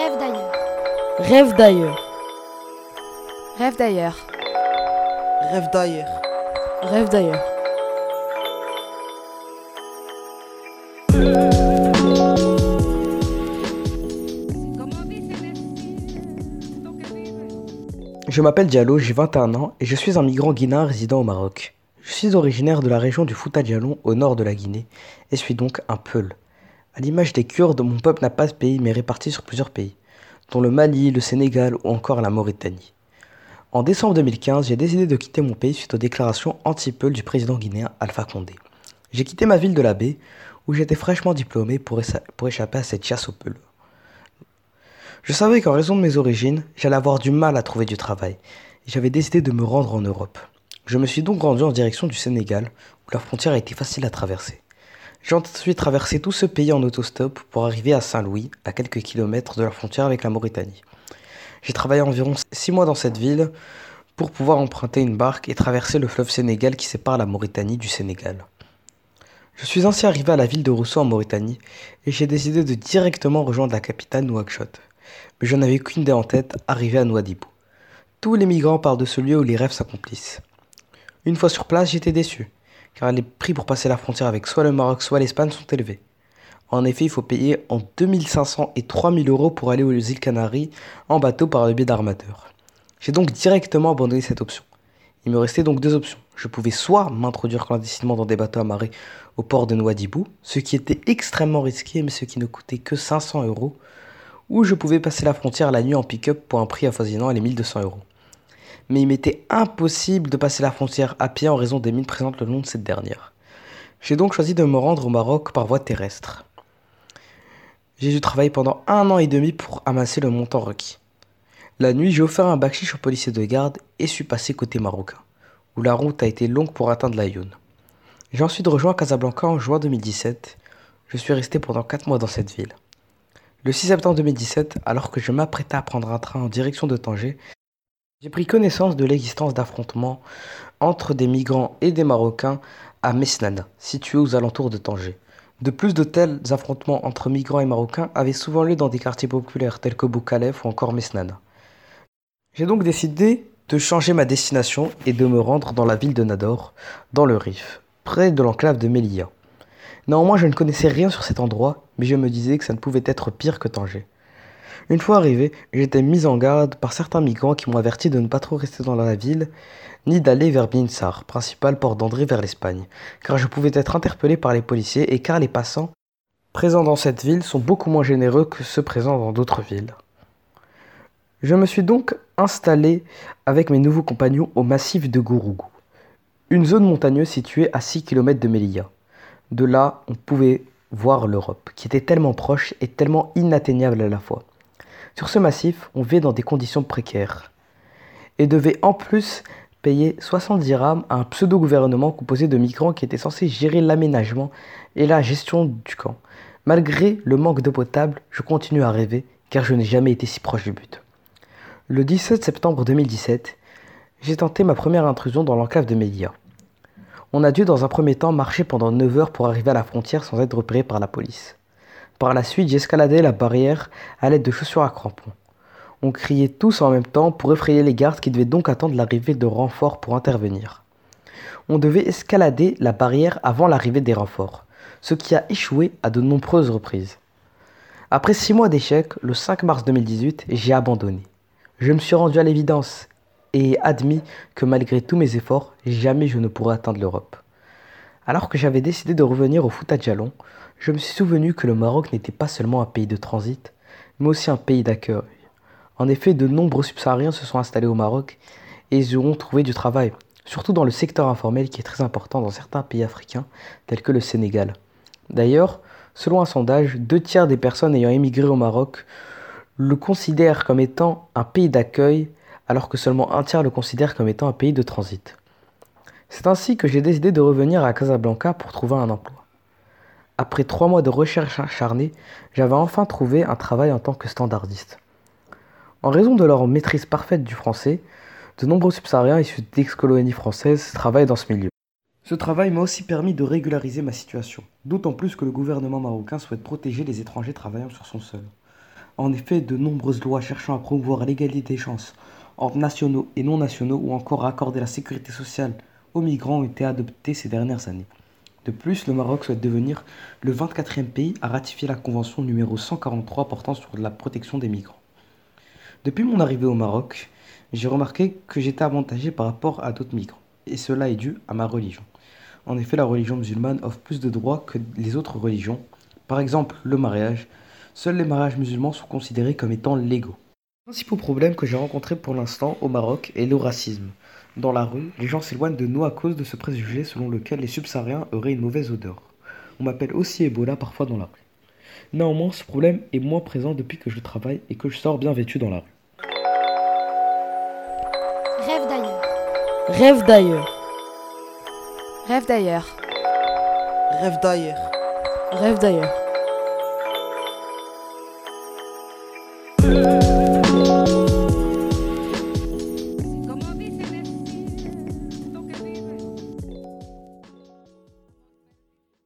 Rêve d'ailleurs. Rêve d'ailleurs. Rêve d'ailleurs. Rêve d'ailleurs. Rêve d'ailleurs. Je m'appelle Diallo, j'ai 21 ans et je suis un migrant guinéen résidant au Maroc. Je suis originaire de la région du Fouta Djallon au nord de la Guinée et suis donc un Peul. À l'image des Kurdes, mon peuple n'a pas de pays mais réparti sur plusieurs pays, dont le Mali, le Sénégal ou encore la Mauritanie. En décembre 2015, j'ai décidé de quitter mon pays suite aux déclarations anti-Peul du président guinéen Alpha Condé. J'ai quitté ma ville de la baie où j'étais fraîchement diplômé pour, pour échapper à cette chasse aux Peuls. Je savais qu'en raison de mes origines, j'allais avoir du mal à trouver du travail et j'avais décidé de me rendre en Europe. Je me suis donc rendu en direction du Sénégal où la frontière a été facile à traverser. J'ai ensuite traversé tout ce pays en autostop pour arriver à Saint-Louis, à quelques kilomètres de la frontière avec la Mauritanie. J'ai travaillé environ 6 mois dans cette ville pour pouvoir emprunter une barque et traverser le fleuve Sénégal qui sépare la Mauritanie du Sénégal. Je suis ainsi arrivé à la ville de Rousseau en Mauritanie et j'ai décidé de directement rejoindre la capitale Nouakchott mais je n'avais qu'une idée en tête, arriver à Nouadhibou. Tous les migrants parlent de ce lieu où les rêves s'accomplissent. Une fois sur place, j'étais déçu, car les prix pour passer la frontière avec soit le Maroc, soit l'Espagne sont élevés. En effet, il faut payer en 2500 et 3000 euros pour aller aux îles Canaries en bateau par le biais d'armateurs. J'ai donc directement abandonné cette option. Il me restait donc deux options. Je pouvais soit m'introduire clandestinement dans des bateaux amarrés au port de Nouadhibou, ce qui était extrêmement risqué mais ce qui ne coûtait que 500 euros, où je pouvais passer la frontière la nuit en pick-up pour un prix avoisinant les 1200 euros. Mais il m'était impossible de passer la frontière à pied en raison des mines présentes le long de cette dernière. J'ai donc choisi de me rendre au Maroc par voie terrestre. J'ai dû travailler pendant un an et demi pour amasser le montant requis. La nuit, j'ai offert un bakchich au policier de garde et suis passé côté marocain, où la route a été longue pour atteindre la Youn. J'ai ensuite rejoint Casablanca en juin 2017. Je suis resté pendant 4 mois dans cette ville. Le 6 septembre 2017, alors que je m'apprêtais à prendre un train en direction de Tanger, j'ai pris connaissance de l'existence d'affrontements entre des migrants et des Marocains à Mesnada, situé aux alentours de Tanger. De plus de tels affrontements entre migrants et Marocains avaient souvent lieu dans des quartiers populaires tels que Boukalef ou encore Mesnada. J'ai donc décidé de changer ma destination et de me rendre dans la ville de Nador, dans le Rif, près de l'enclave de Melilla. Néanmoins, je ne connaissais rien sur cet endroit, mais je me disais que ça ne pouvait être pire que Tanger. Une fois arrivé, j'étais mis en garde par certains migrants qui m'ont averti de ne pas trop rester dans la ville, ni d'aller vers Binsar, principale porte d'André vers l'Espagne, car je pouvais être interpellé par les policiers et car les passants présents dans cette ville sont beaucoup moins généreux que ceux présents dans d'autres villes. Je me suis donc installé avec mes nouveaux compagnons au massif de Gourougou, une zone montagneuse située à 6 km de Melilla. De là, on pouvait voir l'Europe, qui était tellement proche et tellement inatteignable à la fois. Sur ce massif, on vivait dans des conditions précaires et devait en plus payer 70 dirhams à un pseudo-gouvernement composé de migrants qui étaient censés gérer l'aménagement et la gestion du camp. Malgré le manque d'eau potable, je continue à rêver car je n'ai jamais été si proche du but. Le 17 septembre 2017, j'ai tenté ma première intrusion dans l'enclave de Média. On a dû dans un premier temps marcher pendant 9 heures pour arriver à la frontière sans être repéré par la police. Par la suite, j'escaladais la barrière à l'aide de chaussures à crampons. On criait tous en même temps pour effrayer les gardes qui devaient donc attendre l'arrivée de renforts pour intervenir. On devait escalader la barrière avant l'arrivée des renforts, ce qui a échoué à de nombreuses reprises. Après six mois d'échec, le 5 mars 2018, j'ai abandonné. Je me suis rendu à l'évidence et admis que malgré tous mes efforts, jamais je ne pourrais atteindre l'Europe. Alors que j'avais décidé de revenir au Fouta Djallon, je me suis souvenu que le Maroc n'était pas seulement un pays de transit, mais aussi un pays d'accueil. En effet, de nombreux subsahariens se sont installés au Maroc et ils y ont trouvé du travail, surtout dans le secteur informel qui est très important dans certains pays africains tels que le Sénégal. D'ailleurs, selon un sondage, deux tiers des personnes ayant émigré au Maroc le considèrent comme étant un pays d'accueil alors que seulement un tiers le considère comme étant un pays de transit. C'est ainsi que j'ai décidé de revenir à Casablanca pour trouver un emploi. Après trois mois de recherche acharnée, j'avais enfin trouvé un travail en tant que standardiste. En raison de leur maîtrise parfaite du français, de nombreux subsahariens issus d'ex-colonies françaises travaillent dans ce milieu. Ce travail m'a aussi permis de régulariser ma situation, d'autant plus que le gouvernement marocain souhaite protéger les étrangers travaillant sur son sol. En effet, de nombreuses lois cherchant à promouvoir l'égalité des chances entre nationaux et non nationaux ou encore à accorder la sécurité sociale aux migrants ont été adoptées ces dernières années. De plus, le Maroc souhaite devenir le 24e pays à ratifier la convention numéro 143 portant sur la protection des migrants. Depuis mon arrivée au Maroc, j'ai remarqué que j'étais avantagé par rapport à d'autres migrants, et cela est dû à ma religion. En effet, la religion musulmane offre plus de droits que les autres religions. Par exemple, le mariage. Seuls les mariages musulmans sont considérés comme étant légaux. Le principal problème que j'ai rencontré pour l'instant au Maroc est le racisme. Dans la rue, les gens s'éloignent de nous à cause de ce préjugé selon lequel les subsahariens auraient une mauvaise odeur. On m'appelle aussi Ebola parfois dans la rue. Néanmoins, ce problème est moins présent depuis que je travaille et que je sors bien vêtu dans la rue. Rêve d'ailleurs. Rêve d'ailleurs. Rêve d'ailleurs. Rêve d'ailleurs. Rêve d'ailleurs.